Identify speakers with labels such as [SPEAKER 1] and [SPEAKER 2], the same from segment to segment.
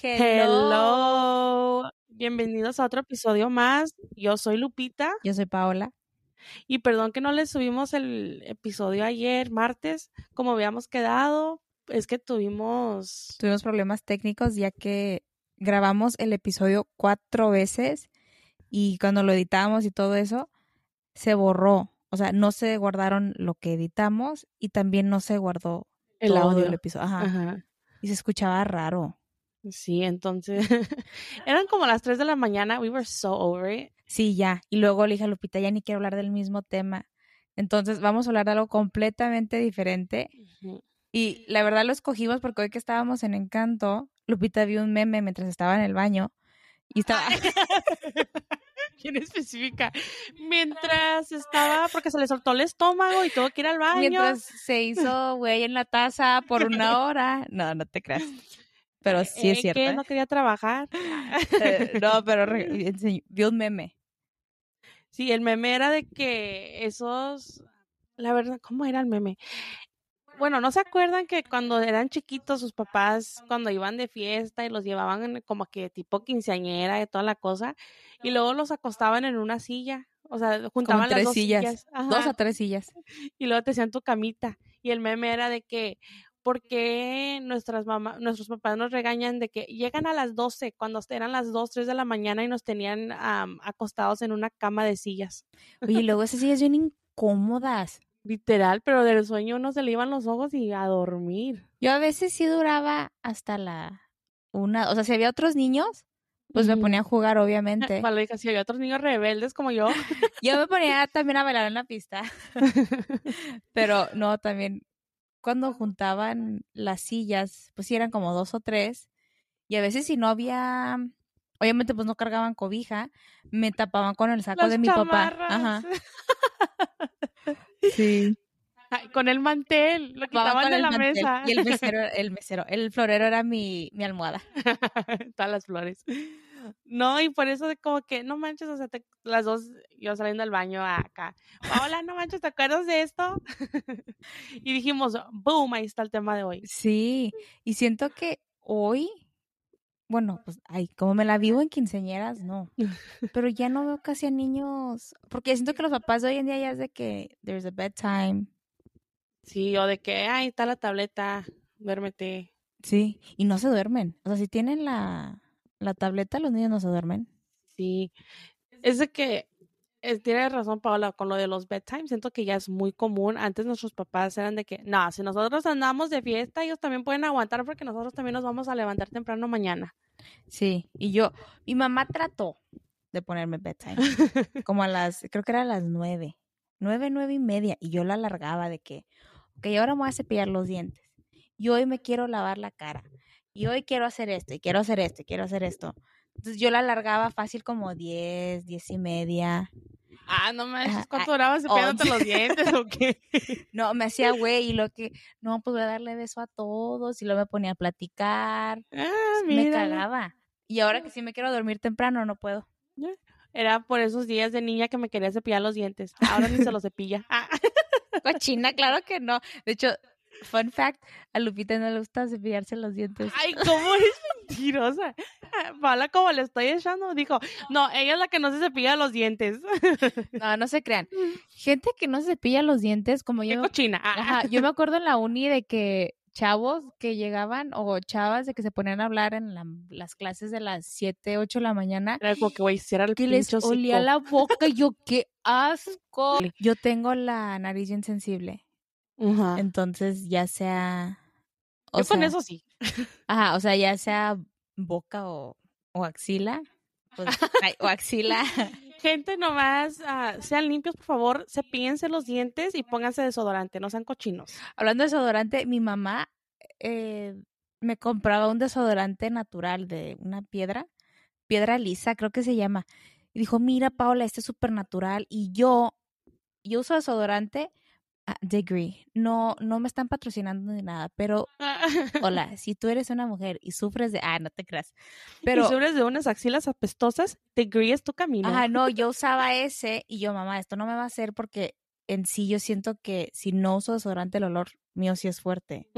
[SPEAKER 1] Hello. Bienvenidos a otro episodio más. Yo soy Lupita.
[SPEAKER 2] Yo soy Paola.
[SPEAKER 1] Y perdón que no les subimos el episodio ayer, martes, como habíamos quedado. Es que tuvimos...
[SPEAKER 2] Tuvimos problemas técnicos ya que grabamos el episodio cuatro veces y cuando lo editamos y todo eso, se borró. O sea, no se guardaron lo que editamos y también no se guardó
[SPEAKER 1] El
[SPEAKER 2] todo
[SPEAKER 1] audio.
[SPEAKER 2] el episodio. Ajá.
[SPEAKER 1] Ajá.
[SPEAKER 2] Y se escuchaba raro.
[SPEAKER 1] Sí, entonces eran como las 3 de la mañana. We were so over it.
[SPEAKER 2] Sí, ya. Y luego le dije a Lupita, ya ni quiero hablar del mismo tema. Entonces vamos a hablar de algo completamente diferente. Y la verdad lo escogimos porque hoy que estábamos en Encanto, Lupita vio un meme mientras estaba en el baño. Y estaba...
[SPEAKER 1] ¿Quién especifica? Mientras estaba, porque se le soltó el estómago y tuvo que ir al baño.
[SPEAKER 2] mientras se hizo güey en la taza por una hora. No, no te creas. Pero sí es
[SPEAKER 1] Eh,
[SPEAKER 2] cierto. ¿eh?
[SPEAKER 1] no quería trabajar.
[SPEAKER 2] Eh, no, pero vio un meme.
[SPEAKER 1] Sí, el meme era de que esos, la verdad, ¿cómo era el meme? Bueno, ¿no se acuerdan que cuando eran chiquitos sus papás, cuando iban de fiesta y los llevaban como que tipo quinceañera y toda la cosa, y luego los acostaban en una silla? O sea, juntaban las
[SPEAKER 2] tres
[SPEAKER 1] dos
[SPEAKER 2] sillas.
[SPEAKER 1] sillas.
[SPEAKER 2] Dos a tres sillas.
[SPEAKER 1] y luego te hacían tu camita. Y el meme era de que, ¿por qué nuestras mamás, nuestros papás nos regañan de que llegan a las 12, cuando eran las 2, 3 de la mañana y nos tenían acostados en una cama de sillas?
[SPEAKER 2] Oye, y luego esas sillas bien incómodas.
[SPEAKER 1] Literal, pero del sueño uno se le iban los ojos y a dormir.
[SPEAKER 2] Yo a veces sí duraba hasta la una. O sea, si había otros niños, pues me ponía a jugar, obviamente.
[SPEAKER 1] Vale, dije, si había otros niños rebeldes como yo.
[SPEAKER 2] Yo me ponía también a bailar en la pista. Pero no, también cuando juntaban las sillas, pues sí eran como dos o tres. Y a veces si no había, obviamente pues no cargaban cobija, me tapaban con el saco
[SPEAKER 1] Las
[SPEAKER 2] de mi papá. Ajá. Sí.
[SPEAKER 1] Ay, Con el mantel, lo quitaban de la
[SPEAKER 2] mantel.
[SPEAKER 1] mesa.
[SPEAKER 2] Y el mesero, el mesero, el florero era mi, mi almohada.
[SPEAKER 1] Todas las flores. No, y por eso de como que, no manches, o sea, te- las dos, yo saliendo del baño acá, hola, no manches, ¿te acuerdas de esto? y dijimos, boom, ahí está el tema de hoy.
[SPEAKER 2] Sí, y siento que hoy, bueno, pues, ay, como me la vivo en quinceañeras, no. Pero ya no veo casi a niños, porque siento que los papás de hoy en día ya es de que there's a bedtime.
[SPEAKER 1] Sí, o de que, ay, está la tableta, duérmete.
[SPEAKER 2] Sí, y no se duermen. O sea, si tienen la, la tableta, los niños no se duermen.
[SPEAKER 1] Sí, es de que eh, tienes razón, Paola, con lo de los bedtime. Siento que ya es muy común. Antes nuestros papás eran de que, no, si nosotros andamos de fiesta, ellos también pueden aguantar porque nosotros también nos vamos a levantar temprano mañana.
[SPEAKER 2] Sí, y yo, mi mamá trató de ponerme bedtime, como a las, creo que era a las nueve, nueve, nueve y media, y yo la alargaba de que, ok, ahora me voy a cepillar los dientes, y hoy me quiero lavar la cara, y hoy quiero hacer esto, y quiero hacer esto, y quiero hacer esto. Entonces yo la alargaba fácil como diez, diez y media.
[SPEAKER 1] Ah, no manches,
[SPEAKER 2] Ajá,
[SPEAKER 1] ¿cuánto
[SPEAKER 2] ah,
[SPEAKER 1] durabas cepillándote los dientes o qué?
[SPEAKER 2] No, me hacía güey, y lo que, no, pues voy a darle beso a todos, y luego me ponía a platicar,
[SPEAKER 1] Ah,
[SPEAKER 2] me cagaba. Y ahora que sí me quiero dormir temprano, no puedo.
[SPEAKER 1] Era por esos días de niña que me quería cepillar los dientes. Ahora ni se los cepilla. Ah,
[SPEAKER 2] Cochina, claro que no. De hecho, fun fact, a Lupita no le gusta cepillarse los dientes.
[SPEAKER 1] Ay, ¿cómo eres mentirosa? Paola, como le estoy echando, dijo, no, ella es la que no se cepilla los dientes.
[SPEAKER 2] No, no se crean. Gente que no se cepilla los dientes, como yo.
[SPEAKER 1] cochina. Ah,
[SPEAKER 2] Ajá, yo me acuerdo en la uni de que chavos que llegaban o chavas de que se ponían a hablar en la- las clases de las 7, 8 de la mañana
[SPEAKER 1] Era como que, güey, el
[SPEAKER 2] que les olía la boca y yo, qué asco. Yo tengo la nariz bien entonces ya sea... o
[SPEAKER 1] Yo con eso sí.
[SPEAKER 2] Ajá, o sea, ya sea boca o, o axila. pues, ay, o axila.
[SPEAKER 1] Gente, nomás ah, sean limpios, por favor, cepíllense los dientes y pónganse desodorante, no sean cochinos.
[SPEAKER 2] Hablando de desodorante, mi mamá eh, me compraba un desodorante natural de una piedra, piedra lisa, creo que se llama. Y dijo, mira, Paola, este es súper natural. Y yo, yo uso desodorante Degree. No, no me están patrocinando ni nada, pero hola, si tú eres una mujer y sufres de, ah, no te creas.
[SPEAKER 1] Pero eres de unas axilas apestosas, Degree es tu camino.
[SPEAKER 2] ajá, no, yo usaba ese y yo, mamá, esto no me va a hacer porque en sí yo siento que si no uso desodorante el olor mío sí es fuerte.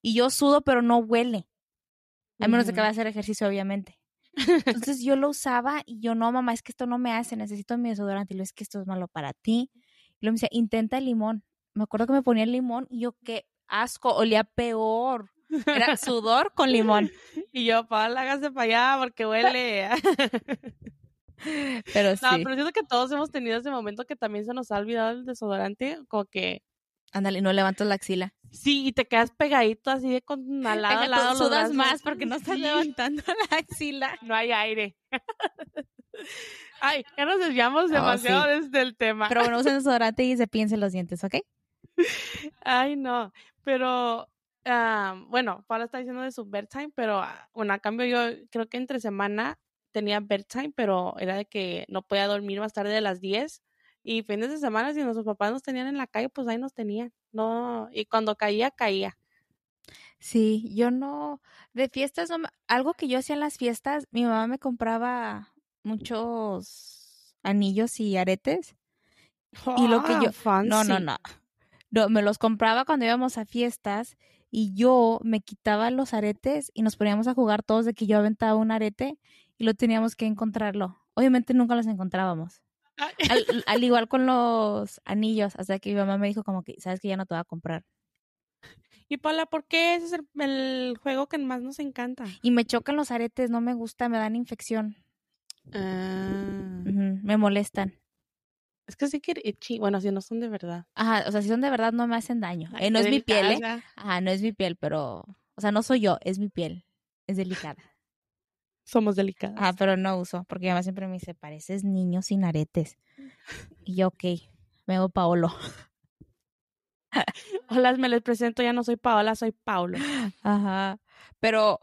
[SPEAKER 2] Y yo sudo, pero no huele. A menos de que vaya a hacer ejercicio, obviamente. Entonces yo lo usaba y yo, no, mamá, es que esto no me hace, necesito mi desodorante. Y lo es que esto es malo para ti. Y luego me decía, intenta el limón. Me acuerdo que me ponía el limón y yo, qué asco, olía peor. Era sudor con limón.
[SPEAKER 1] Y yo, Paola, hágase para allá porque huele.
[SPEAKER 2] Pero sí,
[SPEAKER 1] No, pero siento que todos hemos tenido ese momento que también se nos ha olvidado el desodorante, como que
[SPEAKER 2] ándale, no levantas la axila.
[SPEAKER 1] sí, y te quedas pegadito así de con al lado, al lado
[SPEAKER 2] sudas más porque no estás
[SPEAKER 1] Sí,
[SPEAKER 2] levantando la axila.
[SPEAKER 1] No hay aire. Ay, ya nos desviamos
[SPEAKER 2] Oh,
[SPEAKER 1] demasiado
[SPEAKER 2] sí.
[SPEAKER 1] desde el tema.
[SPEAKER 2] Pero bueno, usen desodorante y se piensen los dientes, ¿ok?
[SPEAKER 1] Ay, no, pero ah, bueno, Paula está diciendo de su bedtime, pero ah, bueno, a cambio yo creo que entre semana tenía bedtime, pero era de que no podía dormir más tarde de las 10 y fines de semana si nuestros papás nos tenían en la calle, pues ahí nos tenían. No, y cuando caía, caía.
[SPEAKER 2] Sí, yo no, de fiestas, no me- algo que yo hacía en las fiestas, mi mamá me compraba muchos anillos y aretes. Y lo que
[SPEAKER 1] Ah,
[SPEAKER 2] yo- No, no, no. No, me los compraba cuando íbamos a fiestas y yo me quitaba los aretes y nos poníamos a jugar todos de que yo aventaba un arete y lo teníamos que encontrarlo. Obviamente nunca los encontrábamos. Al, al igual con los anillos, hasta que mi mamá me dijo como que, sabes que ya no te voy a comprar.
[SPEAKER 1] Y Paula, ¿por qué ese es el, el juego que más nos encanta?
[SPEAKER 2] Y me chocan los aretes, no me gusta, me dan infección.
[SPEAKER 1] Ah,
[SPEAKER 2] me molestan.
[SPEAKER 1] es que sí que itchy. Bueno, si no son de verdad.
[SPEAKER 2] Ajá, o sea, si son de verdad no me hacen daño.
[SPEAKER 1] Ay,
[SPEAKER 2] Eh, no es mi piel, ¿eh? Ajá, no es mi piel, pero, o sea, no soy yo, es mi piel. Es delicada.
[SPEAKER 1] Somos delicadas.
[SPEAKER 2] Ah, pero no uso, porque mi mamá siempre me dice, pareces niño sin aretes. Y yo, ok, me hago Paolo.
[SPEAKER 1] Hola, me les presento, ya no soy Paola, soy Paulo.
[SPEAKER 2] Ajá. Pero,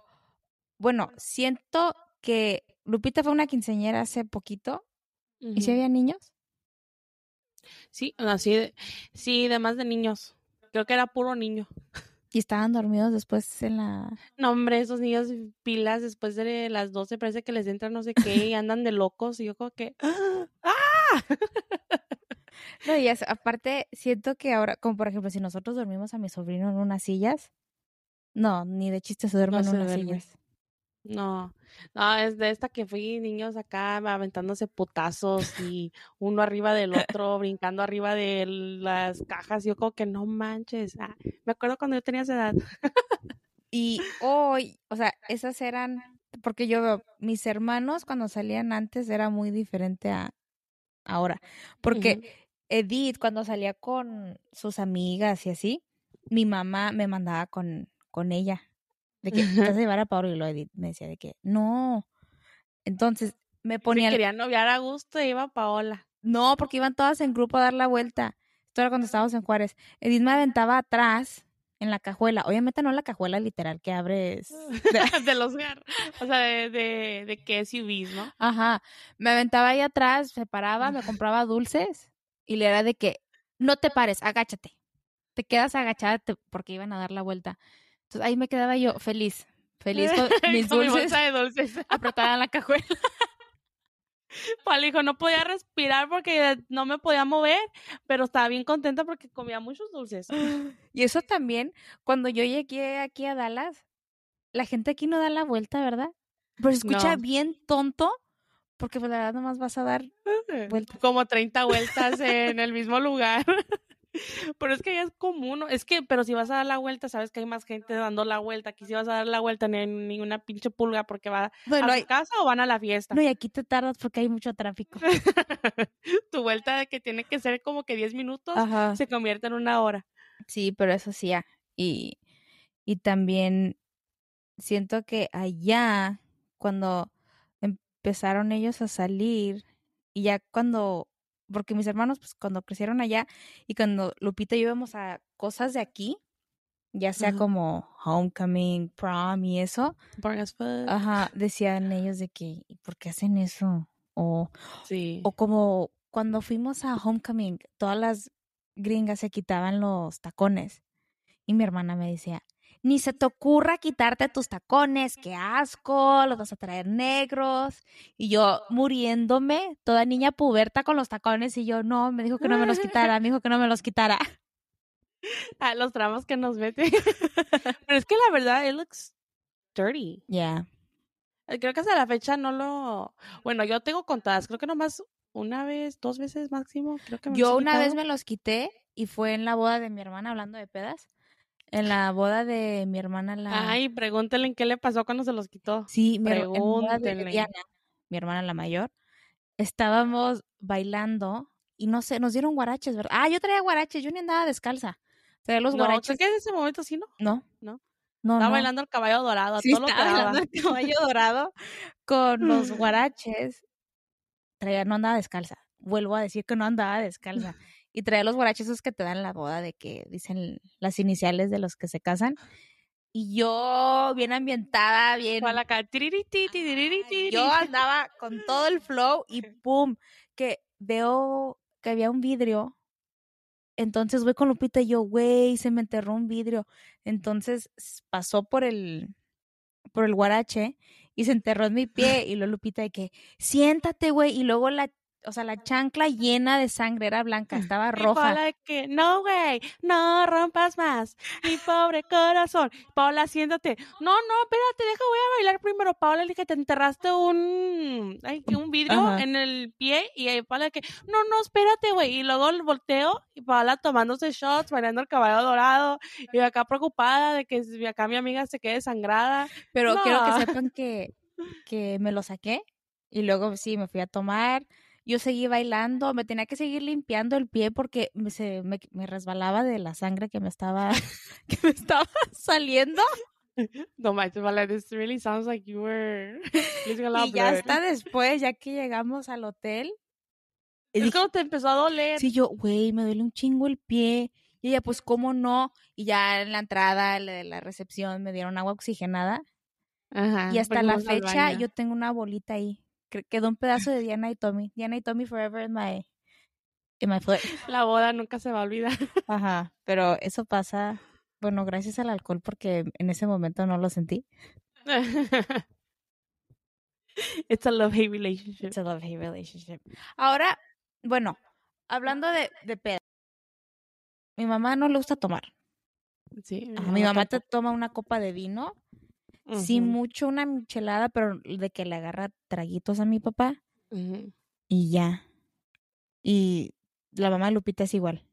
[SPEAKER 2] bueno, siento que Lupita fue una quinceañera hace poquito. ¿Y si había niños?
[SPEAKER 1] Sí, así de, sí, además de niños. Creo que era puro niño.
[SPEAKER 2] Y estaban dormidos después en la...
[SPEAKER 1] No, hombre, esos niños pilas después de las 12 parece que les entra no sé qué y andan de locos y yo como que ¡ah!
[SPEAKER 2] No, y es- aparte, siento que ahora, como por ejemplo, si nosotros dormimos a mi sobrino en unas sillas, no, ni de chiste se duerme
[SPEAKER 1] No
[SPEAKER 2] en
[SPEAKER 1] se
[SPEAKER 2] unas
[SPEAKER 1] duerme.
[SPEAKER 2] sillas.
[SPEAKER 1] No, no, es de esta que fui niños acá aventándose putazos y uno arriba del otro, brincando arriba de las cajas. Yo como que no manches. Ah, me acuerdo cuando yo tenía esa edad.
[SPEAKER 2] Y hoy, o sea, esas eran, porque yo veo, mis hermanos cuando salían antes era muy diferente a ahora. Porque. Edith, cuando salía con sus amigas y así, mi mamá me mandaba con, con ella. De que te vas a llevar a Pablo y lo Edith me decía de que no. Entonces me
[SPEAKER 1] Si
[SPEAKER 2] ponían,
[SPEAKER 1] quería noviar a gusto, iba Paola.
[SPEAKER 2] no, porque iban todas en grupo a dar la vuelta. Esto era cuando estábamos en Juárez. Edith me aventaba atrás en la cajuela. Obviamente no la cajuela literal que abres.
[SPEAKER 1] de los gar- o sea, de, de, de que SUVs, ¿no?
[SPEAKER 2] Ajá. Me aventaba ahí atrás, se paraba, me compraba dulces y le era de que no te pares, agáchate. Te quedas agachada te- porque iban a dar la vuelta. Entonces ahí me quedaba yo feliz, feliz con mis
[SPEAKER 1] Con mi
[SPEAKER 2] dulces
[SPEAKER 1] bolsa de dulces.
[SPEAKER 2] apretada en la cajuela.
[SPEAKER 1] Paola dijo, no podía respirar porque no me podía mover, pero estaba bien contenta porque comía muchos dulces.
[SPEAKER 2] Y eso también, cuando yo llegué aquí a Dallas, la gente aquí no da la vuelta, ¿verdad? Pero se escucha
[SPEAKER 1] No.
[SPEAKER 2] bien tonto porque pues la verdad nomás vas a dar vueltas.
[SPEAKER 1] Como 30 vueltas en el mismo lugar. Pero es que ya es común, ¿no? Es que, pero si vas a dar la vuelta, sabes que hay más gente dando la vuelta. Aquí si vas a dar la vuelta, no hay ninguna pinche pulga porque va
[SPEAKER 2] Bueno,
[SPEAKER 1] a
[SPEAKER 2] hay-
[SPEAKER 1] su casa o van a la fiesta.
[SPEAKER 2] no, y aquí te tardas porque hay mucho tráfico.
[SPEAKER 1] tu vuelta de que tiene que ser como que 10 minutos
[SPEAKER 2] Ajá.
[SPEAKER 1] se convierte en una hora.
[SPEAKER 2] Sí, pero eso sí, ah, y, y también siento que allá, cuando empezaron ellos a salir, y ya cuando, porque mis hermanos, pues cuando crecieron allá, y cuando Lupita y yo íbamos a cosas de aquí, ya sea como homecoming, prom y eso, ajá, decían ellos de que, "¿Y ¿por qué hacen eso? O,
[SPEAKER 1] Sí.
[SPEAKER 2] o como cuando fuimos a homecoming, todas las gringas se quitaban los tacones. Y mi hermana me decía, ni se te ocurra quitarte tus tacones, qué asco, los vas a traer negros. Y yo muriéndome, toda niña puberta con los tacones, y yo, no, me dijo que no me los quitara, me dijo que no me los quitara.
[SPEAKER 1] Ah, los tramos que nos mete. Pero es que la verdad, it looks dirty.
[SPEAKER 2] Ya.
[SPEAKER 1] Eh, Creo que hasta la fecha no lo... Bueno, yo tengo contadas, creo que nomás una vez, dos veces máximo, creo que me
[SPEAKER 2] Yo una vez me los quité y fue en la boda de mi hermana, hablando de pedas. En la boda de mi hermana, la...
[SPEAKER 1] Ay, pregúntenle en qué le pasó cuando se los quitó.
[SPEAKER 2] Sí, mi boda
[SPEAKER 1] pregúntenle.
[SPEAKER 2] Diana, mi hermana la mayor, estábamos bailando y no sé, nos dieron guaraches, ¿verdad? Ah, yo traía guaraches, yo ni andaba descalza. Traía los
[SPEAKER 1] No,
[SPEAKER 2] guaraches.
[SPEAKER 1] creo que en ese momento sí, ¿no?
[SPEAKER 2] No.
[SPEAKER 1] No.
[SPEAKER 2] No,
[SPEAKER 1] Estaba
[SPEAKER 2] no.
[SPEAKER 1] bailando el caballo dorado,
[SPEAKER 2] Sí,
[SPEAKER 1] todo
[SPEAKER 2] estaba bailando el caballo dorado con los guaraches. Traía, no andaba descalza. Vuelvo a decir que no andaba descalza. Y traía los guaraches esos que te dan la boda de que dicen las iniciales de los que se casan. Y yo, bien ambientada, bien.
[SPEAKER 1] Fue a la ca- tiriri, ti, ti, tiriri, tiriri.
[SPEAKER 2] Yo andaba con todo el flow y pum, que veo que había un vidrio. Entonces voy con Lupita y yo, güey, se me enterró un vidrio. Entonces pasó por el por el guarache y se enterró en mi pie y luego Lupita de que siéntate, güey, y luego la o sea, la chancla llena de sangre era blanca, estaba
[SPEAKER 1] Y
[SPEAKER 2] roja.
[SPEAKER 1] Paola de que, no, güey, no rompas más, mi pobre corazón. Paola, siéntate. No, no, espérate, deja, voy a bailar primero. Paola, le dije, te enterraste un, ay, un vidrio
[SPEAKER 2] Ajá.
[SPEAKER 1] en el pie. Y ahí Paola de que, no, no, espérate, güey. Y luego el volteo y Paola tomándose shots, bailando el caballo dorado. Y acá preocupada de que acá mi amiga se quede sangrada.
[SPEAKER 2] Pero quiero que sepan que, que me lo saqué y luego sí, me fui a tomar. Yo seguí bailando, me tenía que seguir limpiando el pie porque me, se, me, me resbalaba de la sangre que me estaba, que me estaba saliendo.
[SPEAKER 1] No manches, Paola, this really sounds like you were losing a lot
[SPEAKER 2] Y ya hasta después, ya que llegamos al hotel, y
[SPEAKER 1] Es
[SPEAKER 2] dije,
[SPEAKER 1] como te empezó a doler.
[SPEAKER 2] sí, yo, güey, me duele un chingo el pie. Y ella, pues, ¿cómo no? Y ya en la entrada de la recepción me dieron agua oxigenada.
[SPEAKER 1] Ajá,
[SPEAKER 2] Y hasta la fecha yo tengo una bolita ahí. Quedó un pedazo de Diana y Tommy. Diana y Tommy forever in my, in my foot.
[SPEAKER 1] La boda nunca se va a olvidar.
[SPEAKER 2] Ajá. Pero eso pasa, bueno, gracias al alcohol porque en ese momento no lo sentí.
[SPEAKER 1] It's a love-hate relationship.
[SPEAKER 2] It's a love-hate relationship. Ahora, bueno, hablando de, de peda. Mi mamá no le gusta tomar.
[SPEAKER 1] Sí,
[SPEAKER 2] Ajá, mi mamá te toma una copa de vino. Sí, mucho una michelada, pero de que le agarra traguitos a mi papá. Y ya. Y la mamá de Lupita es igual.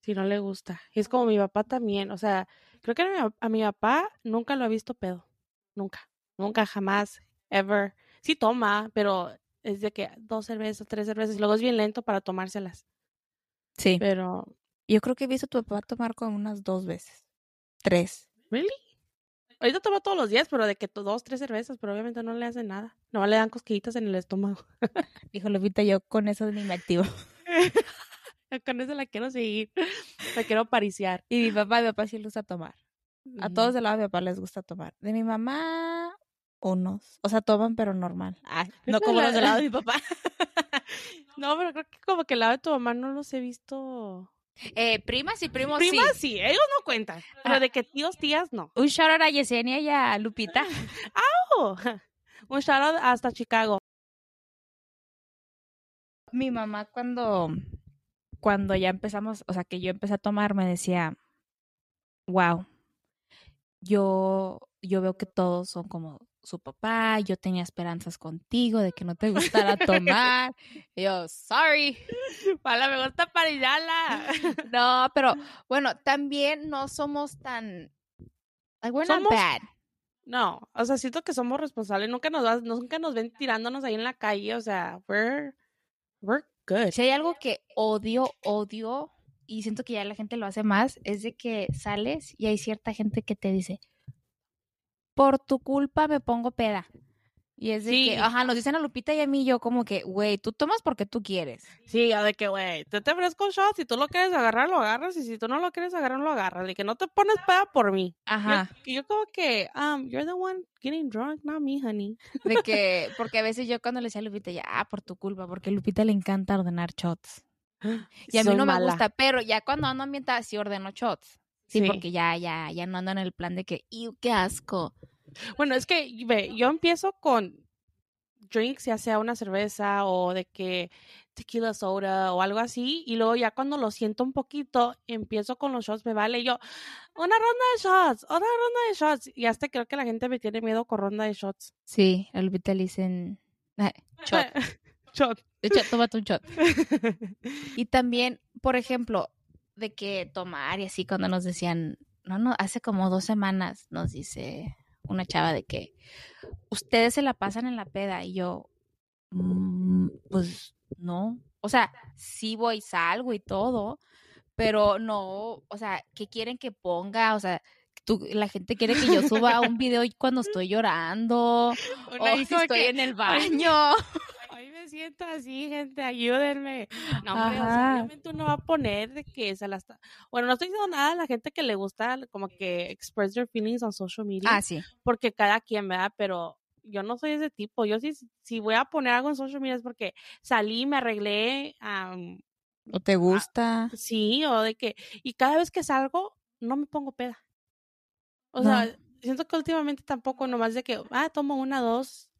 [SPEAKER 1] Sí, no le gusta. Y es como mi papá también. O sea, creo que a mi, a mi papá nunca lo he visto pedo. Nunca. Nunca, jamás. Ever. Sí toma, pero es de que dos cervezas, tres cervezas. Y luego es bien lento para tomárselas.
[SPEAKER 2] Sí.
[SPEAKER 1] Pero,
[SPEAKER 2] Yo creo que he visto a tu papá tomar como unas dos veces. Tres.
[SPEAKER 1] ¿really? Ahorita toma todos los días, pero de que dos, tres cervezas, pero obviamente no le hacen nada. No le dan cosquillitas en el estómago.
[SPEAKER 2] Dijo Lupita, yo con eso ni me activo.
[SPEAKER 1] Con eso la quiero seguir. La quiero pariciar.
[SPEAKER 2] Y mi papá, mi papá sí le gusta tomar. A todos de lado de mi papá les gusta tomar. De mi mamá, unos. O sea, toman, pero normal. Ah, no como los del lado de mi papá.
[SPEAKER 1] No, pero creo que como que el lado de tu mamá no los he visto.
[SPEAKER 2] Eh, primas y primos,
[SPEAKER 1] Primas sí, ellos no cuentan. Pero
[SPEAKER 2] Ah.
[SPEAKER 1] de que tíos, tías, no.
[SPEAKER 2] Un shout out a Yesenia y a Lupita.
[SPEAKER 1] Oh, un shout out hasta Chicago.
[SPEAKER 2] mi mamá cuando, cuando ya empezamos, o sea, que yo empecé a tomar, me decía, wow, yo, yo veo que todos son como su papá, yo tenía esperanzas contigo de que no te gustara tomar. Y yo, sorry.
[SPEAKER 1] Para me gusta parillarla.
[SPEAKER 2] No, pero bueno, también no somos tan... Like, we're not bad.
[SPEAKER 1] No, o sea, siento que somos responsables. Nunca nos, vas- nunca nos ven tirándonos ahí en la calle. O sea, we're, we're good.
[SPEAKER 2] Si hay algo que odio, odio, y siento que ya la gente lo hace más, es de que sales y hay cierta gente que te dice, por tu culpa me pongo peda. Y es de
[SPEAKER 1] Sí.
[SPEAKER 2] que, ajá, nos dicen a Lupita y a mí, yo como que, güey, tú tomas porque tú quieres.
[SPEAKER 1] Sí, ya de que, güey, te te ofrezco un shot. Si tú lo quieres agarrar, lo agarras. Y si tú no lo quieres agarrar, lo agarras. De que no te pones peda por mí.
[SPEAKER 2] Ajá.
[SPEAKER 1] Yo, yo como que, um, you're the one getting drunk, not me, honey.
[SPEAKER 2] De que, porque a veces yo cuando le decía a Lupita, ya, ah, por tu culpa, porque a Lupita le encanta ordenar shots. Y a mí
[SPEAKER 1] Soy
[SPEAKER 2] no me
[SPEAKER 1] mala.
[SPEAKER 2] gusta, pero ya cuando ando ambientada sí ordeno shots. Sí,
[SPEAKER 1] Sí.
[SPEAKER 2] porque ya, ya, ya no ando en el plan de que, ¡iu, qué asco!
[SPEAKER 1] Bueno, es que, ve, yo empiezo con drinks, ya sea una cerveza o de que tequila soda o algo así y luego ya cuando lo siento un poquito empiezo con los shots, me vale y yo, una ronda de shots, otra ronda de shots y hasta creo que la gente me tiene miedo con ronda de shots.
[SPEAKER 2] Sí, al Lupita le dicen "Ay, shot.
[SPEAKER 1] shot.
[SPEAKER 2] Echa, tómate un shot. Y también, por ejemplo, de que tomar y así cuando nos decían, no, no, hace como dos semanas nos dice una chava de que ustedes se la pasan en la peda y yo, "Mm, pues no, o sea, sí voy, salgo y todo, pero no, o sea, ¿qué quieren que ponga? O sea, tú, la gente quiere que yo suba un video cuando estoy llorando
[SPEAKER 1] Una
[SPEAKER 2] o si estoy
[SPEAKER 1] que,
[SPEAKER 2] en el
[SPEAKER 1] "Ay,
[SPEAKER 2] baño.
[SPEAKER 1] Me siento así, gente, ayúdenme. No, hombre, o sea, obviamente uno va a poner de que se la está... Bueno, no estoy diciendo nada a la gente que le gusta como que express their feelings on social media,
[SPEAKER 2] Ah, sí.
[SPEAKER 1] porque cada quien, ¿verdad? Pero yo no soy ese tipo. Yo sí, si voy a poner algo en social media es porque salí, me arreglé, am,
[SPEAKER 2] ¿O te gusta?
[SPEAKER 1] sí, o de que... Y cada vez que salgo, no me pongo peda. O
[SPEAKER 2] No.
[SPEAKER 1] sea, siento que últimamente tampoco, nomás de que, ah, tomo una, dos,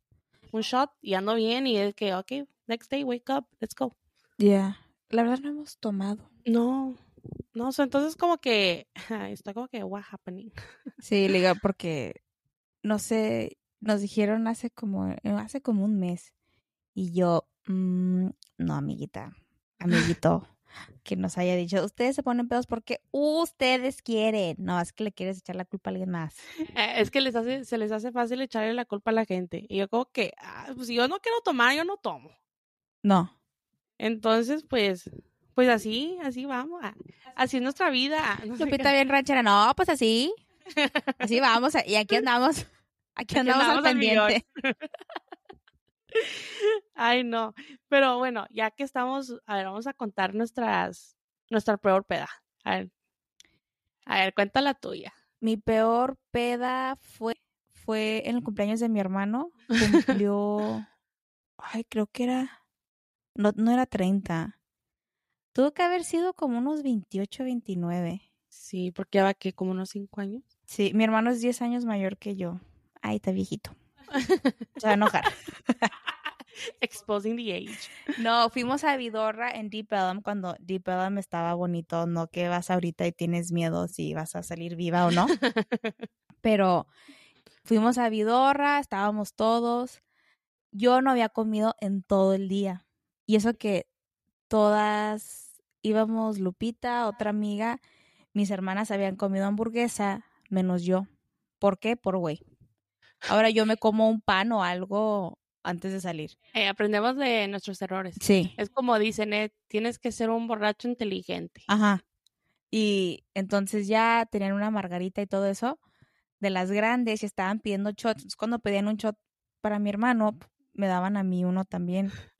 [SPEAKER 1] un shot y ando bien y es que, ok, next day, wake up, let's go.
[SPEAKER 2] Ya. La verdad no hemos tomado.
[SPEAKER 1] No, no, o sea, entonces como que está como que, what happening?
[SPEAKER 2] Sí, le digo, porque no sé, nos dijeron hace como, eh, hace como un mes. Y yo, mm, no, amiguita, amiguito, que nos haya dicho, ustedes se ponen pedos porque ustedes quieren. No, es que le quieres echar la culpa a alguien más.
[SPEAKER 1] Eh, Es que les hace, se les hace fácil echarle la culpa a la gente. Y yo como que, ah, pues si yo no quiero tomar, yo no tomo.
[SPEAKER 2] No.
[SPEAKER 1] Entonces, pues, pues así, así vamos. ah, Así es nuestra vida. no
[SPEAKER 2] Lupita bien ranchera, no, pues así. Así vamos, y aquí andamos. Aquí
[SPEAKER 1] Aquí
[SPEAKER 2] andamos al
[SPEAKER 1] al
[SPEAKER 2] pendiente.
[SPEAKER 1] Ay, no. Pero bueno, ya que estamos, a ver, vamos a contar nuestras, nuestra peor peda. A ver, a ver, cuenta la tuya.
[SPEAKER 2] Mi peor peda fue, fue en el cumpleaños de mi hermano. Cumplió, ay, creo que era, no, no era 30. Tuvo que haber sido como unos 28, 29.
[SPEAKER 1] Sí, porque ya va que como unos cinco años.
[SPEAKER 2] Sí, mi hermano es 10 años mayor que yo. Ay, está viejito. Se va a enojar.
[SPEAKER 1] Exposing the age.
[SPEAKER 2] No, fuimos a Vidorra en Deep Ellum cuando Deep Ellum estaba bonito, no que vas ahorita y tienes miedo si vas a salir viva o no. Pero fuimos a Vidorra, estábamos todos. Yo no había comido en todo el día. Y eso que todas íbamos, Lupita, otra amiga, mis hermanas habían comido hamburguesa, menos yo. ¿Por qué? Por güey. Ahora yo me como un pan o algo antes de salir.
[SPEAKER 1] Eh, aprendemos de nuestros errores.
[SPEAKER 2] Sí.
[SPEAKER 1] Es como dicen, eh, tienes que ser un borracho inteligente.
[SPEAKER 2] Ajá. Y entonces ya tenían una margarita y todo eso de las grandes y estaban pidiendo shots. Cuando pedían un shot para mi hermano, me daban a mí uno también.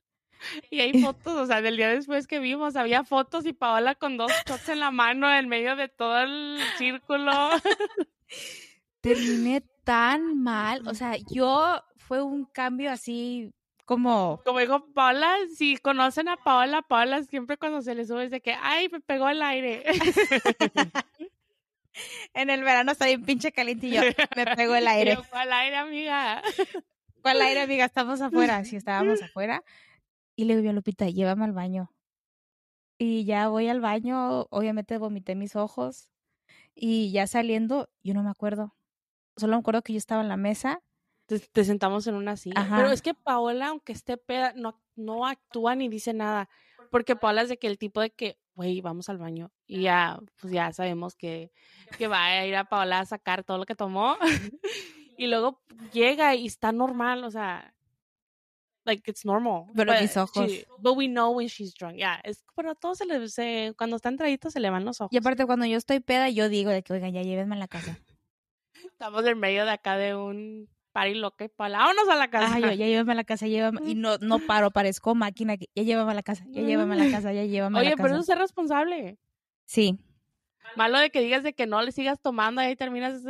[SPEAKER 1] Y hay fotos, o sea, del día después que vimos, había fotos y Paola con dos shots en la mano en medio de todo el círculo.
[SPEAKER 2] Terminé tan mal, o sea, yo fue un cambio así como
[SPEAKER 1] Como dijo Paola, si conocen a Paola, Paola siempre cuando se le sube es de que, ay, me pegó el aire.
[SPEAKER 2] en el verano está bien pinche caliente y yo me pegó el aire.
[SPEAKER 1] ¿Cuál aire, amiga?
[SPEAKER 2] ¿Cuál aire, amiga? Estamos afuera. Sí, estábamos afuera. Y le digo a Lupita, llévame al baño. Y ya voy al baño, obviamente vomité mis ojos. Y ya saliendo, yo no me acuerdo. Solo me acuerdo que yo estaba en la mesa.
[SPEAKER 1] Te, te sentamos en una silla.
[SPEAKER 2] Ajá.
[SPEAKER 1] Pero es que Paola, aunque esté peda, no, no actúa ni dice nada. Porque Paola es de que el tipo de que, güey, vamos al baño. Y ya, pues ya sabemos que, que va a ir a Paola a sacar todo lo que tomó. y luego llega y está normal, o sea, like it's normal.
[SPEAKER 2] Pero
[SPEAKER 1] But
[SPEAKER 2] mis ojos.
[SPEAKER 1] she- but we know when she's drunk. Yeah, es, pero a todos se le, se, cuando están traídos se le van los ojos.
[SPEAKER 2] Y aparte, cuando yo estoy peda, yo digo de que, oigan, ya llévenme a la casa.
[SPEAKER 1] Estamos en medio de acá de un party loca y vámonos a la casa.
[SPEAKER 2] Ah, yo, ya llévame a la casa, llévame. Y no, no paro, parezco máquina. Ya llévame a la casa, ya llévame a la casa, ya llévame a
[SPEAKER 1] Oye,
[SPEAKER 2] la
[SPEAKER 1] pero
[SPEAKER 2] casa.
[SPEAKER 1] eso es ser responsable.
[SPEAKER 2] Sí,
[SPEAKER 1] Malo de que digas de que no le sigas tomando y ahí terminas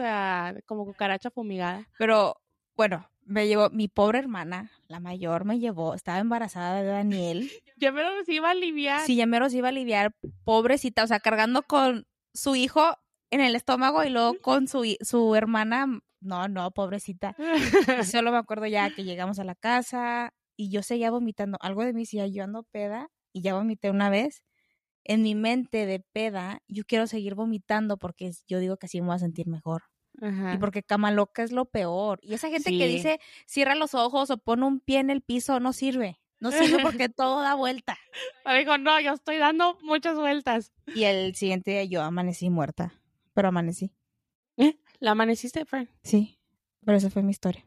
[SPEAKER 1] como cucaracha fumigada.
[SPEAKER 2] pero bueno, me llevó, mi pobre hermana, la mayor, me llevó, estaba embarazada de Daniel.
[SPEAKER 1] Yo me lo iba a aliviar.
[SPEAKER 2] Si ya mero se iba a aliviar, pobrecita, o sea, cargando con su hijo en el estómago y luego con su, su hermana. No, no, pobrecita. Solo me acuerdo ya que llegamos a la casa y yo seguía vomitando algo de mí, si yo ando peda y ya vomité una vez, en mi mente de peda, yo quiero seguir vomitando porque yo digo que así me voy a sentir mejor. Y porque cama loca es lo peor. Y esa gente que dice cierra los ojos o pone un pie en el piso no sirve. No sirve porque todo da vuelta.
[SPEAKER 1] Me dijo, no, yo estoy dando muchas vueltas.
[SPEAKER 2] Y el siguiente día yo amanecí muerta. Pero amanecí.
[SPEAKER 1] ¿Eh? ¿La amaneciste, Frank?
[SPEAKER 2] Sí. Pero esa fue mi historia.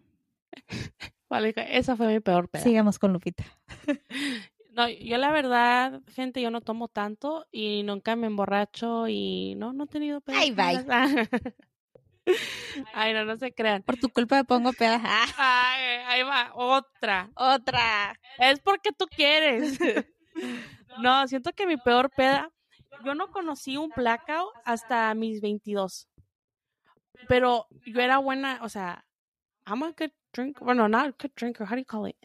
[SPEAKER 1] vale, esa fue mi peor peda.
[SPEAKER 2] Sigamos con Lupita.
[SPEAKER 1] No, yo la verdad, gente, yo no tomo tanto y nunca me emborracho y no, no he tenido
[SPEAKER 2] pedas. Ay, bye.
[SPEAKER 1] Ay, no, no se crean.
[SPEAKER 2] Por tu culpa me pongo pedas.
[SPEAKER 1] Ay, ahí va, otra.
[SPEAKER 2] Otra.
[SPEAKER 1] Es porque tú quieres. No, siento que mi peor peda, yo no conocí un blackout hasta mis 22. Pero yo era buena, o sea, I'm a good drinker. Bueno, not a good drinker. How do you call it?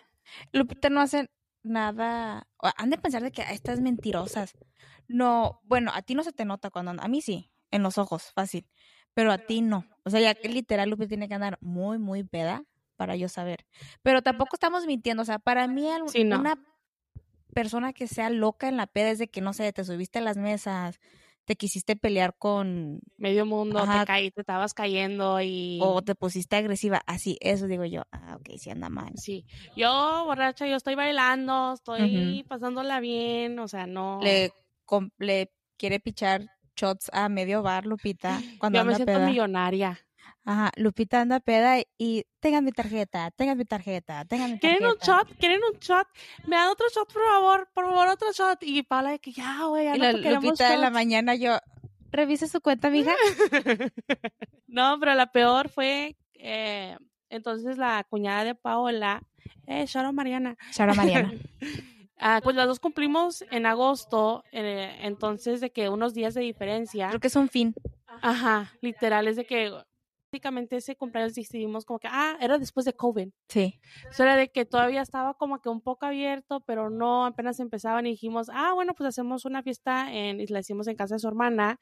[SPEAKER 2] Lupita no hace nada. Han de pensar de que estas mentirosas. No, bueno, a ti no se te nota cuando. A mí sí, en los ojos, fácil. Pero a ti no. O sea, ya que literal Lupita tiene que andar muy, muy peda para yo saber. Pero tampoco estamos mintiendo. O sea, para mí, una persona que sea loca en la peda es de que, no sé, te subiste a las mesas, te quisiste pelear con
[SPEAKER 1] medio mundo, te caí, te estabas cayendo y
[SPEAKER 2] o te pusiste agresiva, así, eso digo yo, ah, ok, sí anda mal.
[SPEAKER 1] Sí, yo borracha, yo estoy bailando, estoy pasándola bien, o sea, no.
[SPEAKER 2] Le, le quiere pichar shots a medio bar, Lupita, cuando
[SPEAKER 1] yo me siento millonaria.
[SPEAKER 2] Ajá, Lupita anda peda y tengan mi tarjeta, tengan mi tarjeta, tengan mi tarjeta.
[SPEAKER 1] ¿Quieren un shot? ¿Quieren un shot? Me dan otro shot, por favor, por favor, otro shot. Y Paula de que ya, güey, ya
[SPEAKER 2] y no la, Lupita de la mañana yo, revise su cuenta, mija.
[SPEAKER 1] no, pero la peor fue, eh, entonces la cuñada de Paola, eh, Shara Mariana.
[SPEAKER 2] Shara Mariana.
[SPEAKER 1] Ah, pues las dos cumplimos en agosto, eh, entonces de que unos días de diferencia.
[SPEAKER 2] Creo que es un fin.
[SPEAKER 1] Ajá, literal, es de que prácticamente ese cumpleaños decidimos como que, ah, era después de COVID.
[SPEAKER 2] Sí.
[SPEAKER 1] Eso era de que todavía estaba como que un poco abierto, pero no, apenas empezaban y dijimos, ah, bueno, pues hacemos una fiesta en, y la hicimos en casa de su hermana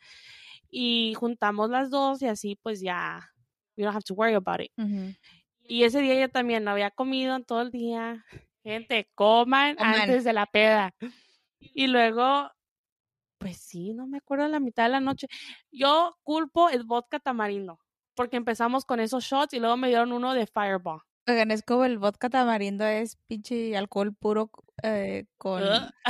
[SPEAKER 1] y juntamos las dos y así pues ya, we don't have to worry about it. Y ese día yo también no había comido en todo el día. Gente, coman antes de la peda. Y luego pues sí, no me acuerdo la mitad de la noche. Yo culpo el vodka tamarindo porque empezamos con esos shots y luego me dieron uno de Fireball.
[SPEAKER 2] Oigan, es como el vodka tamarindo es pinche alcohol puro eh, con...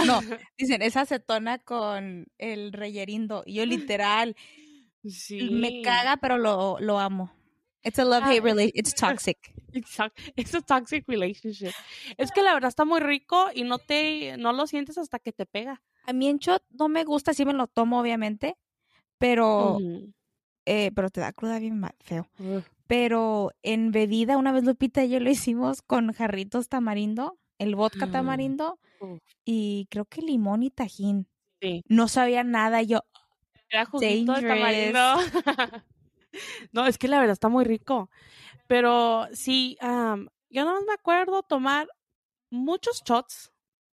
[SPEAKER 2] No, dicen, es acetona con el reyerindo. Yo literal, sí. me caga, pero lo, lo amo. It's a love-hate relationship. It's toxic.
[SPEAKER 1] It's a toxic relationship. Es que la verdad está muy rico y no te, no lo sientes hasta que te pega.
[SPEAKER 2] A mí en shot no me gusta, sí me lo tomo obviamente, pero eh, pero te da cruda bien feo. Pero en bebida, una vez Lupita y yo lo hicimos con jarritos tamarindo, el vodka mm. tamarindo y creo que limón y tajín.
[SPEAKER 1] Sí.
[SPEAKER 2] No sabía nada, yo...
[SPEAKER 1] Era juguito de tamarindo. no, es que la verdad está muy rico. Pero sí, yo no me acuerdo tomar muchos shots,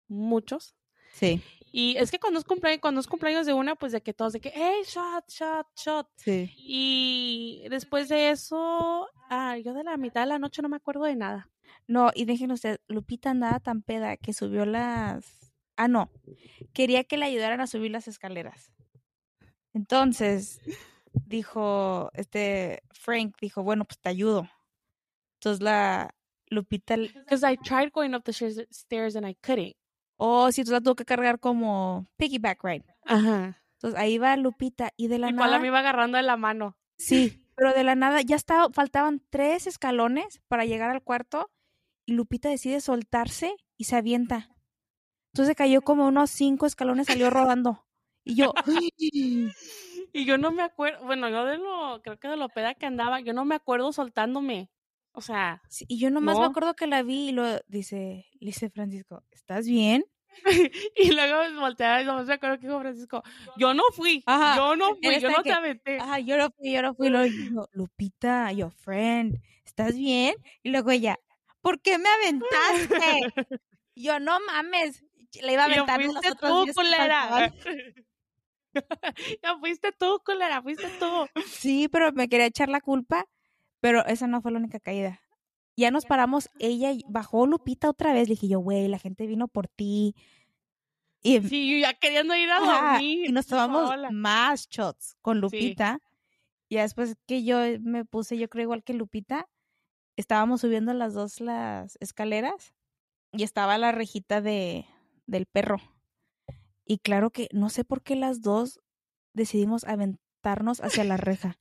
[SPEAKER 1] muchos.
[SPEAKER 2] Sí.
[SPEAKER 1] Y es que cuando es cumpleaños, cuando es cumpleaños de una, pues de que todos de que, hey, shot, shot, shot.
[SPEAKER 2] Sí.
[SPEAKER 1] Y después de eso, ah, yo de la mitad de la noche no me acuerdo de nada.
[SPEAKER 2] No, y déjenme usted, Lupita andaba tan peda que subió las... Ah, no. Quería que le ayudaran a subir las escaleras. Entonces, dijo, este, Frank dijo, bueno, pues te ayudo. Entonces la Lupita...
[SPEAKER 1] Because I tried going up the stairs and I couldn't.
[SPEAKER 2] Oh, sí, entonces la tuvo que cargar como piggyback ride.
[SPEAKER 1] Ajá.
[SPEAKER 2] Entonces ahí va Lupita y de la
[SPEAKER 1] y
[SPEAKER 2] nada.
[SPEAKER 1] Y me iba agarrando de la mano.
[SPEAKER 2] Sí, pero de la nada ya estaba, faltaban tres escalones para llegar al cuarto y Lupita decide soltarse y se avienta. Entonces cayó como unos cinco escalones, salió rodando. Y yo.
[SPEAKER 1] y yo no me acuerdo, bueno, yo de lo, creo que de lo peda que andaba, yo no me acuerdo soltándome. O sea.
[SPEAKER 2] y yo nomás me acuerdo que la vi y lo dice, dice Francisco, ¿estás bien?
[SPEAKER 1] y luego volteaba y nomás me acuerdo que dijo Francisco, yo no fui, yo no fui, yo no te aventé.
[SPEAKER 2] Ajá, yo no fui, yo no fui. Luego dijo, Lupita, your friend, ¿estás bien? Y luego ella, ¿por qué me aventaste? yo, no mames, le iba a aventar
[SPEAKER 1] yo, fuiste tú, culera. ya fuiste tú, culera, fuiste tú.
[SPEAKER 2] Sí, pero me quería echar la culpa pero esa no fue la única caída. Ya nos paramos, ella bajó Lupita otra vez. Le dije yo, güey, la gente vino por ti. Y,
[SPEAKER 1] Sí, yo ya queriendo ir a dormir.
[SPEAKER 2] y nos tomamos más shots con Lupita. Y después que yo me puse, yo creo igual que Lupita, estábamos subiendo las dos las escaleras y estaba la rejita de, del perro. Y claro que no sé por qué las dos decidimos aventarnos hacia la reja.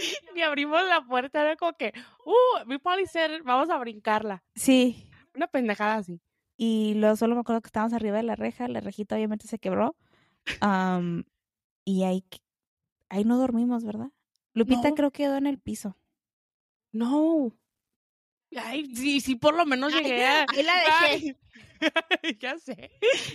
[SPEAKER 1] Y abrimos la puerta, era como que, uh, mi policer, vamos a brincarla.
[SPEAKER 2] Sí,
[SPEAKER 1] Una pendejada así.
[SPEAKER 2] y luego solo me acuerdo que estábamos arriba de la reja, la rejita obviamente se quebró. y ahí, ahí no dormimos, ¿verdad? Lupita
[SPEAKER 1] No.
[SPEAKER 2] creo que quedó en el piso.
[SPEAKER 1] No. Ay, sí, sí, por lo menos
[SPEAKER 2] Ay,
[SPEAKER 1] llegué a...
[SPEAKER 2] ahí la dejé.
[SPEAKER 1] Ay, ya sé.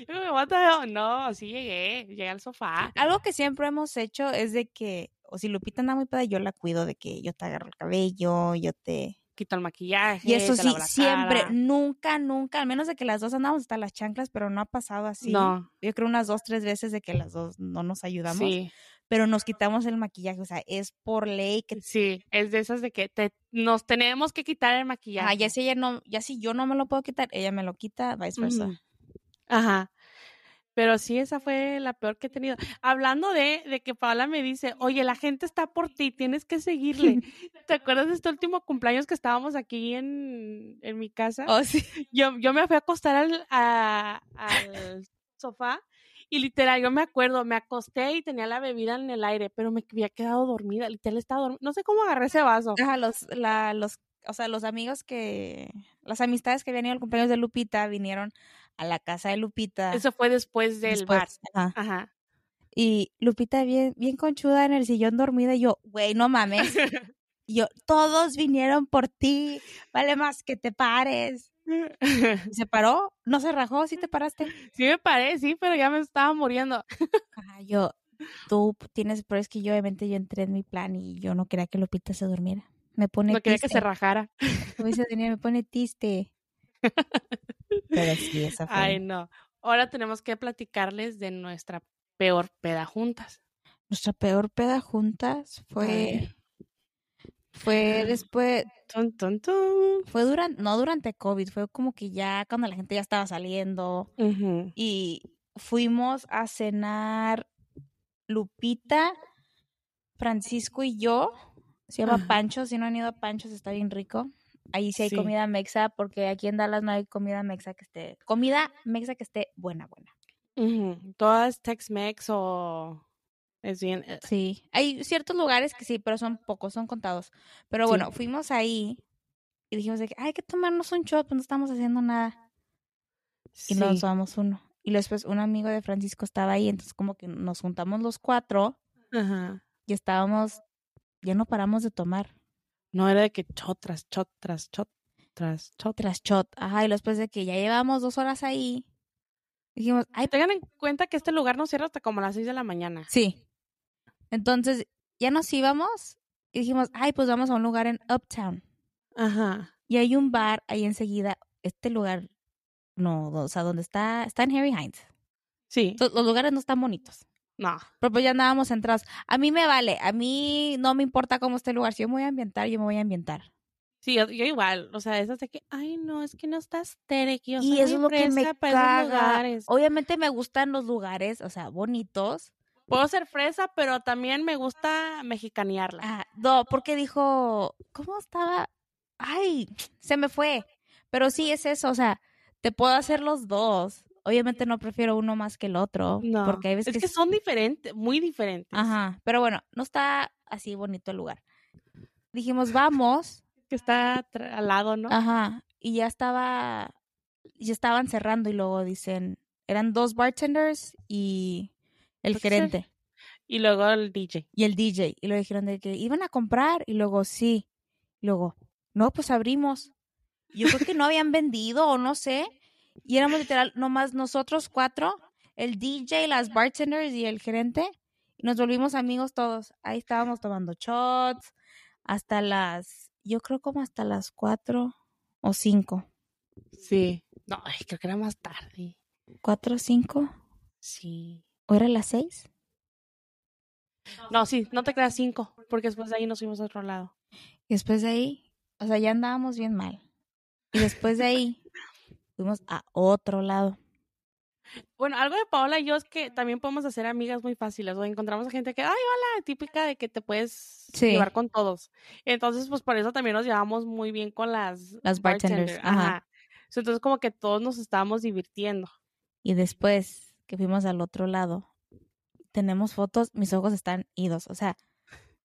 [SPEAKER 1] Yo me what the hell? No, sí llegué. Llegué al sofá.
[SPEAKER 2] Algo que siempre hemos hecho es de que, o si Lupita anda muy peda, yo la cuido de que yo te agarro el cabello, yo te...
[SPEAKER 1] Quito el maquillaje.
[SPEAKER 2] Y eso sí, siempre, nunca, nunca, al menos de que las dos andamos hasta las chanclas, pero no ha pasado así.
[SPEAKER 1] No,
[SPEAKER 2] Yo creo unas dos, tres veces de que las dos no nos ayudamos,
[SPEAKER 1] sí,
[SPEAKER 2] pero nos quitamos el maquillaje, o sea, es por ley que...
[SPEAKER 1] sí. Es de esas de que te, nos tenemos que quitar el maquillaje.
[SPEAKER 2] Ah, ya si ella no, ya si yo no me lo puedo quitar, ella me lo quita, vice versa.
[SPEAKER 1] Ujú. Ajá. Pero sí, esa fue la peor que he tenido. Hablando de, de que Paola me dice, oye, la gente está por ti, tienes que seguirle. ¿Te acuerdas de este último cumpleaños que estábamos aquí en, en mi casa?
[SPEAKER 2] Oh, sí.
[SPEAKER 1] Yo, yo me fui a acostar al, a- al sofá y literal, yo me acuerdo, me acosté y tenía la bebida en el aire, pero me había quedado dormida, literal estaba dormida. No sé cómo agarré ese vaso.
[SPEAKER 2] Ajá, los, la, los, o sea, los amigos que, las amistades que habían ido al cumpleaños de Lupita vinieron a la casa de Lupita.
[SPEAKER 1] Eso fue después del
[SPEAKER 2] después,
[SPEAKER 1] bar.
[SPEAKER 2] ajá.
[SPEAKER 1] Ajá.
[SPEAKER 2] Y Lupita bien, bien conchuda en el sillón dormida y yo, güey, no mames. Y yo, todos vinieron por ti, vale más que te pares. Y se paró, no se rajó, sí te paraste.
[SPEAKER 1] Sí me paré, sí, pero ya me estaba muriendo.
[SPEAKER 2] Ajá, yo, tú tienes, pero es que yo obviamente yo entré en mi plan y yo no quería que Lupita se durmiera. Me pone
[SPEAKER 1] No quería que se rajara.
[SPEAKER 2] Como dice Daniel, me pone triste. Pero sí, esa fue.
[SPEAKER 1] Ay, no. Ahora tenemos que platicarles de nuestra peor peda juntas.
[SPEAKER 2] Nuestra peor peda juntas fue, fue después,
[SPEAKER 1] Tun, tun, tun.
[SPEAKER 2] fue durante, no durante COVID, fue como que ya cuando la gente ya estaba saliendo y fuimos a cenar Lupita, Francisco y yo. Se llama. Pancho, si no han ido a Panchos está bien rico. Ahí sí hay
[SPEAKER 1] Sí.
[SPEAKER 2] comida mexa, porque aquí en Dallas no hay comida mexa que esté, comida mexa que esté buena, buena.
[SPEAKER 1] Todas Tex-Mex o es bien. eh,
[SPEAKER 2] Sí, hay ciertos lugares que sí, pero son pocos, son contados. Pero
[SPEAKER 1] Sí.
[SPEAKER 2] bueno, fuimos ahí y dijimos de que "Ay, hay que tomarnos un shot, pues no estamos haciendo nada. Y
[SPEAKER 1] Sí.
[SPEAKER 2] nos tomamos uno. Y después un amigo de Francisco estaba ahí, entonces como que nos juntamos los cuatro
[SPEAKER 1] Ajá.
[SPEAKER 2] y estábamos, ya no paramos de tomar
[SPEAKER 1] No era de que shot tras shot tras shot tras shot.
[SPEAKER 2] tras shot. Ajá, y después de que ya llevamos dos horas ahí, dijimos, ay,
[SPEAKER 1] Tengan en cuenta que este lugar no cierra hasta como las 6 de la mañana.
[SPEAKER 2] sí. Entonces ya nos íbamos y dijimos, ay, pues vamos a un lugar en Uptown.
[SPEAKER 1] Ajá.
[SPEAKER 2] Y hay un bar ahí enseguida. Este lugar, no, o sea, donde está, está en Harry Hines.
[SPEAKER 1] Sí.
[SPEAKER 2] Entonces, los lugares no están bonitos.
[SPEAKER 1] No.
[SPEAKER 2] Pero pues ya andábamos centrados. A mí me vale, a mí no me importa cómo esté el lugar. Si yo me voy a ambientar, yo me voy a ambientar.
[SPEAKER 1] Sí, yo, yo igual. O sea, esas de que, ay, no, es que no estás tereki. Yo
[SPEAKER 2] y
[SPEAKER 1] soy
[SPEAKER 2] eso es lo que me caga.
[SPEAKER 1] lugares.
[SPEAKER 2] Obviamente me gustan los lugares, o sea, bonitos.
[SPEAKER 1] Puedo ser fresa, pero también me gusta mexicanearla.
[SPEAKER 2] Ah, no, porque dijo, ¿cómo estaba? Ay, se me fue. Pero sí es eso, o sea, te puedo hacer los dos. Obviamente no prefiero uno más que el otro,
[SPEAKER 1] no.
[SPEAKER 2] porque hay veces
[SPEAKER 1] es que son diferentes, muy diferentes.
[SPEAKER 2] Ajá, pero bueno, no está así bonito el lugar. Dijimos, vamos,
[SPEAKER 1] Que está al lado, ¿no?
[SPEAKER 2] ajá, y ya estaba, ya estaban cerrando y luego dicen, eran dos bartenders y el gerente
[SPEAKER 1] Y luego el DJ.
[SPEAKER 2] y el DJ. Y luego dijeron de que iban a comprar y luego sí. Y luego, no, pues abrimos. Yo creo que no habían vendido o no sé. Y éramos literal nomás nosotros cuatro, el DJ, las bartenders y el gerente. Y nos volvimos amigos todos. Ahí estábamos tomando shots hasta las, yo creo como hasta las cuatro o cinco.
[SPEAKER 1] Sí. No, ay, creo que era más tarde.
[SPEAKER 2] ¿Cuatro o cinco?
[SPEAKER 1] Sí.
[SPEAKER 2] ¿O era las seis?
[SPEAKER 1] No, sí, no te creas cinco, porque después de ahí nos fuimos a otro lado.
[SPEAKER 2] Y después de ahí, o sea, ya andábamos bien mal. Y después de ahí, fuimos a otro lado.
[SPEAKER 1] Bueno, algo de Paola y yo es que también podemos hacer amigas muy fáciles. O encontramos a gente que, ay, hola, típica de que te puedes
[SPEAKER 2] Sí.
[SPEAKER 1] llevar con todos. Entonces, pues por eso también nos llevamos muy bien con las,
[SPEAKER 2] Las bartenders, ajá.
[SPEAKER 1] Entonces, como que todos nos estábamos divirtiendo.
[SPEAKER 2] Y después que fuimos al otro lado, tenemos fotos, mis ojos están idos. O sea,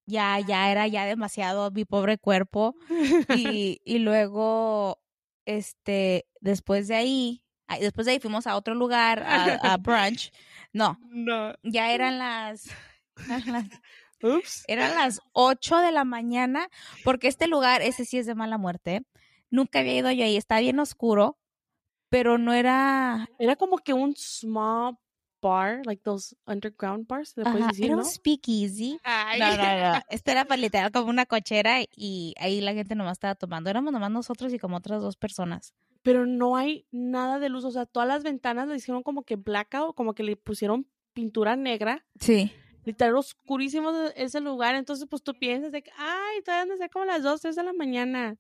[SPEAKER 2] ya, ya era ya demasiado mi pobre cuerpo. Y, y luego, este, después de ahí, después de ahí fuimos a otro lugar, a, a brunch. No,
[SPEAKER 1] No.
[SPEAKER 2] ya eran las, eran las,
[SPEAKER 1] Ups.
[SPEAKER 2] eran las 8 de la mañana, porque este lugar, ese sí es de mala muerte. Nunca había ido yo ahí, está bien oscuro, pero no era,
[SPEAKER 1] Era como que un small bar, like those underground bars, ¿le puedes decir,
[SPEAKER 2] era
[SPEAKER 1] no?
[SPEAKER 2] un speakeasy.
[SPEAKER 1] Ay.
[SPEAKER 2] No, no, no. Esto era para literal como una cochera y ahí la gente nomás estaba tomando. Éramos nomás nosotros y como otras dos personas.
[SPEAKER 1] Pero no hay nada de luz, o sea, todas las ventanas le hicieron como que blackout, como que le pusieron pintura negra.
[SPEAKER 2] Sí.
[SPEAKER 1] literal oscurísimo de- ese lugar, entonces pues tú piensas de que, ay, todavía han de ser como las 2, 3 de la mañana.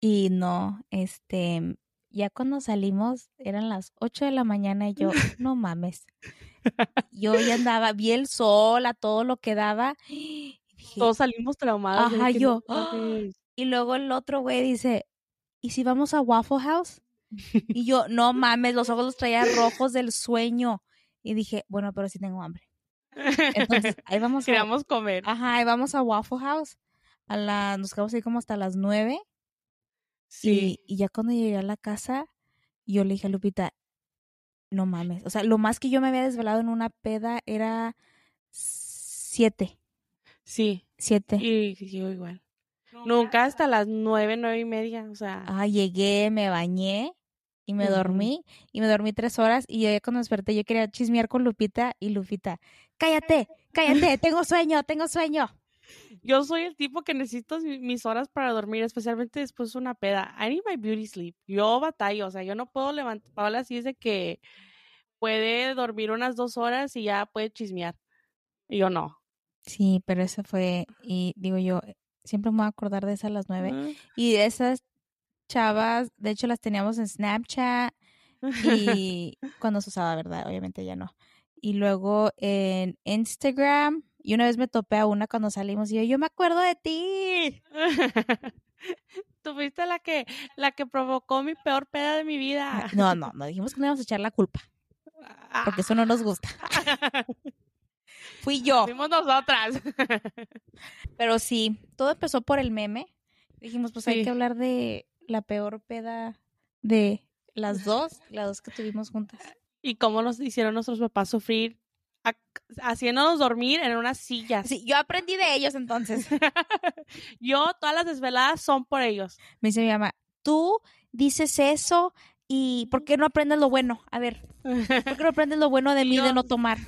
[SPEAKER 2] Y no, este, ya cuando salimos eran las 8 de la mañana y yo, no mames. Yo ya andaba, vi el sol a todo lo que daba. Y, dije-
[SPEAKER 1] Todos salimos traumados.
[SPEAKER 2] Ajá, yo,
[SPEAKER 1] no
[SPEAKER 2] y luego el otro güey dice, ¿y si vamos a Waffle House? Y yo, no mames, los ojos los traía rojos del sueño. Y dije, bueno, pero sí tengo hambre. Entonces, ahí vamos a,
[SPEAKER 1] Queríamos comer.
[SPEAKER 2] ajá, ahí vamos a Waffle House. A la, nos quedamos ahí como hasta las nueve.
[SPEAKER 1] Sí.
[SPEAKER 2] Y, y ya cuando llegué a la casa, yo le dije a Lupita, no mames. O sea, lo más que yo me había desvelado en una peda era siete.
[SPEAKER 1] Sí.
[SPEAKER 2] Siete.
[SPEAKER 1] Y yo igual. Nunca hasta las 9, 9 y media. O sea,
[SPEAKER 2] Ah, llegué, me bañé y me dormí. Y me dormí tres horas. Y ya cuando desperté, yo quería chismear con Lupita. Y Lupita, cállate, cállate, tengo sueño, tengo sueño.
[SPEAKER 1] Yo soy el tipo que necesito mi- mis horas para dormir, especialmente después de una peda. I need my beauty sleep. Yo batallo, o sea, yo no puedo levantar. Paola así es de que puede dormir unas dos horas y ya puede chismear. Y yo no.
[SPEAKER 2] Sí, pero eso fue, y digo yo, siempre me voy a acordar de esa a las nueve. Y de esas chavas, de hecho las teníamos en Snapchat y cuando se usaba, ¿verdad? Obviamente ya no. Y luego en Instagram, y una vez me topé a una cuando salimos y yo, yo me acuerdo de ti.
[SPEAKER 1] Tú fuiste la que, la que provocó mi peor peda de mi vida.
[SPEAKER 2] No, no, no dijimos que no íbamos a echar la culpa,
[SPEAKER 1] Ah,
[SPEAKER 2] porque eso no nos gusta. Fui yo.
[SPEAKER 1] Fuimos nosotras.
[SPEAKER 2] Pero sí, todo empezó por el meme. Dijimos, pues hay que hablar de la peor peda de las dos, las dos que tuvimos juntas.
[SPEAKER 1] y cómo nos hicieron nuestros papás sufrir haciéndonos dormir en unas sillas.
[SPEAKER 2] Sí, yo aprendí de ellos entonces.
[SPEAKER 1] Yo, todas las desveladas son por ellos.
[SPEAKER 2] Me dice mi mamá, tú dices eso y ¿por qué no aprendes lo bueno? A ver, ¿por qué no aprendes lo bueno de mí de no tomar?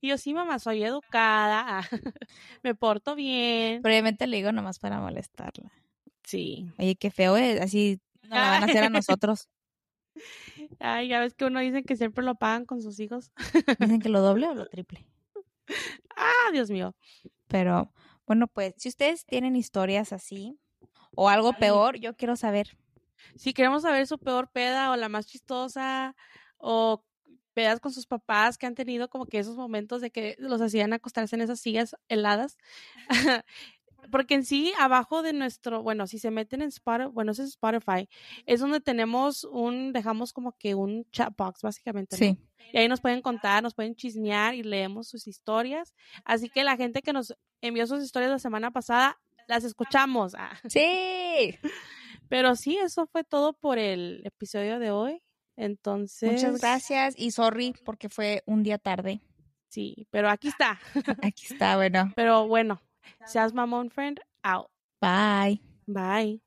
[SPEAKER 1] Y yo, sí, mamá, soy educada, me porto bien.
[SPEAKER 2] Pero obviamente le digo nomás para molestarla.
[SPEAKER 1] Sí.
[SPEAKER 2] Oye, qué feo es, así nos la van a hacer a nosotros.
[SPEAKER 1] Ay, ya ves que uno dice que siempre lo pagan con sus hijos.
[SPEAKER 2] Dicen que lo doble o lo triple.
[SPEAKER 1] Ah, Dios mío.
[SPEAKER 2] Pero bueno, pues si ustedes tienen historias así o algo
[SPEAKER 1] Ay.
[SPEAKER 2] peor, yo quiero saber.
[SPEAKER 1] Si queremos saber su peor peda o la más chistosa o pedas con sus papás que han tenido como que esos momentos de que los hacían acostarse en esas sillas heladas. Porque en sí, abajo de nuestro, bueno, si se meten en Spotify, bueno, es Spotify, es donde tenemos un, dejamos como que un chat box, básicamente. ¿no?
[SPEAKER 2] Sí.
[SPEAKER 1] Y ahí nos pueden contar, nos pueden chismear y leemos sus historias. Así que la gente que nos envió sus historias la semana pasada, las escuchamos. Ah.
[SPEAKER 2] Sí.
[SPEAKER 1] Pero sí, eso fue todo por el episodio de hoy. Entonces.
[SPEAKER 2] Muchas gracias y sorry porque fue un día tarde.
[SPEAKER 1] Sí, pero aquí está.
[SPEAKER 2] Aquí está, bueno.
[SPEAKER 1] Pero bueno, seas mamón friend, out.
[SPEAKER 2] Bye.
[SPEAKER 1] Bye.